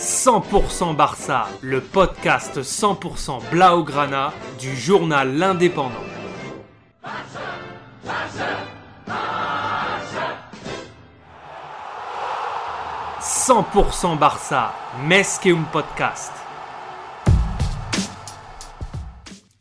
100% Barça, le podcast 100% Blaugrana du journal L'Indépendant. 100% Barça, un Podcast.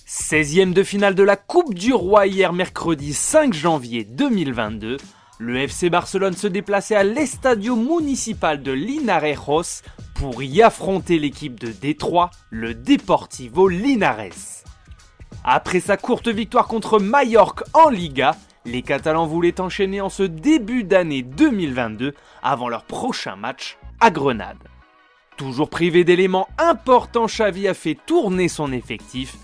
16e de finale de la Coupe du Roi hier mercredi 5 janvier 2022. Le FC Barcelone se déplaçait à l'Estadio Municipal de Linarejos pour y affronter l'équipe de Détroit, le Deportivo Linares. Après sa courte victoire contre Mallorca en Liga, les Catalans voulaient enchaîner en ce début d'année 2022 avant leur prochain match à Grenade. Toujours privé d'éléments importants, Xavi a fait tourner son effectif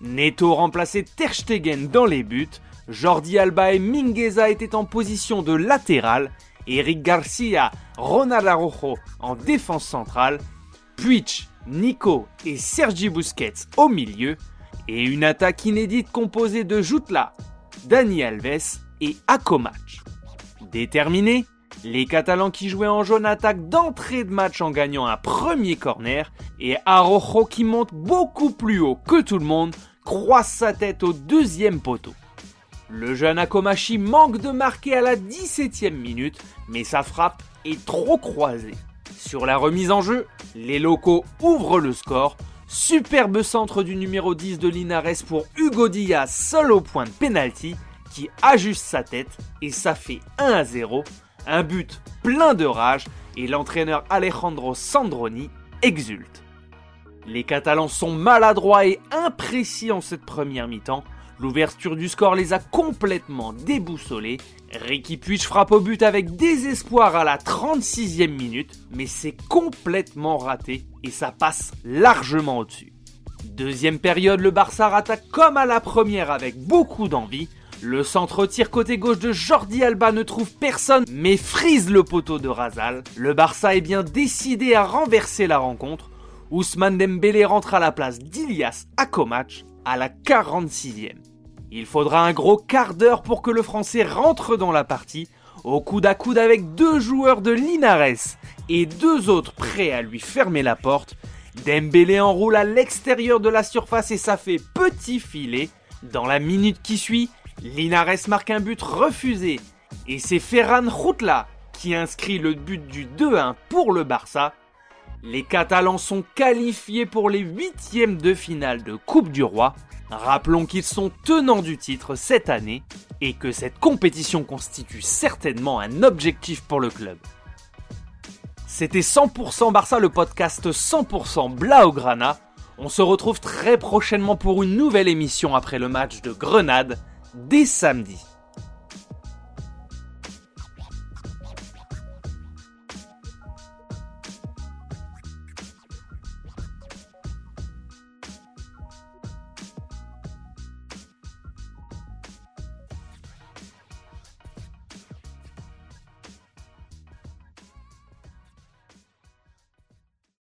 Neto remplaçait Ter Stegen dans les buts, Jordi Alba et Mingueza étaient en position de latéral, Eric Garcia, Ronald Araujo en défense centrale, Puig, Nico et Sergi Busquets au milieu, et une attaque inédite composée de Jutla, Dani Alves et Akomac. Déterminés, les Catalans qui jouaient en jaune attaquent d'entrée de match en gagnant un premier corner et Araujo qui monte beaucoup plus haut que tout le monde croise sa tête au deuxième poteau. Le jeune Akomachi manque de marquer à la 17e minute, mais sa frappe est trop croisée. Sur la remise en jeu, les locaux ouvrent le score. Superbe centre du numéro 10 de Linares pour Hugo Diaz seul au point de pénalty qui ajuste sa tête et ça fait 1 à 0 un but plein de rage et l'entraîneur Alejandro Sandroni exulte. Les Catalans sont maladroits et imprécis en cette première mi-temps. L'ouverture du score les a complètement déboussolés. Ricky Puig frappe au but avec désespoir à la 36e minute, mais c'est complètement raté et ça passe largement au-dessus. Deuxième période, le Barça attaque comme à la première avec beaucoup d'envie. Le centre tir côté gauche de Jordi Alba ne trouve personne mais frise le poteau de Razal. Le Barça est bien décidé à renverser la rencontre. Ousmane Dembélé rentre à la place d'Ilias Akomac à la 46e. Il faudra un gros quart d'heure pour que le Français rentre dans la partie, au coude à coude avec deux joueurs de Linares et deux autres prêts à lui fermer la porte. Dembélé enroule à l'extérieur de la surface et ça fait petit filet. Dans la minute qui suit, Linares marque un but refusé et c'est Ferran Jutla qui inscrit le but du 2-1 pour le Barça. Les Catalans sont qualifiés pour les huitièmes de finale de Coupe du Roi. Rappelons qu'ils sont tenants du titre cette année et que cette compétition constitue certainement un objectif pour le club. C'était 100% Barça, le podcast 100% Blaugrana. On se retrouve très prochainement pour une nouvelle émission après le match de Grenade dès samedi.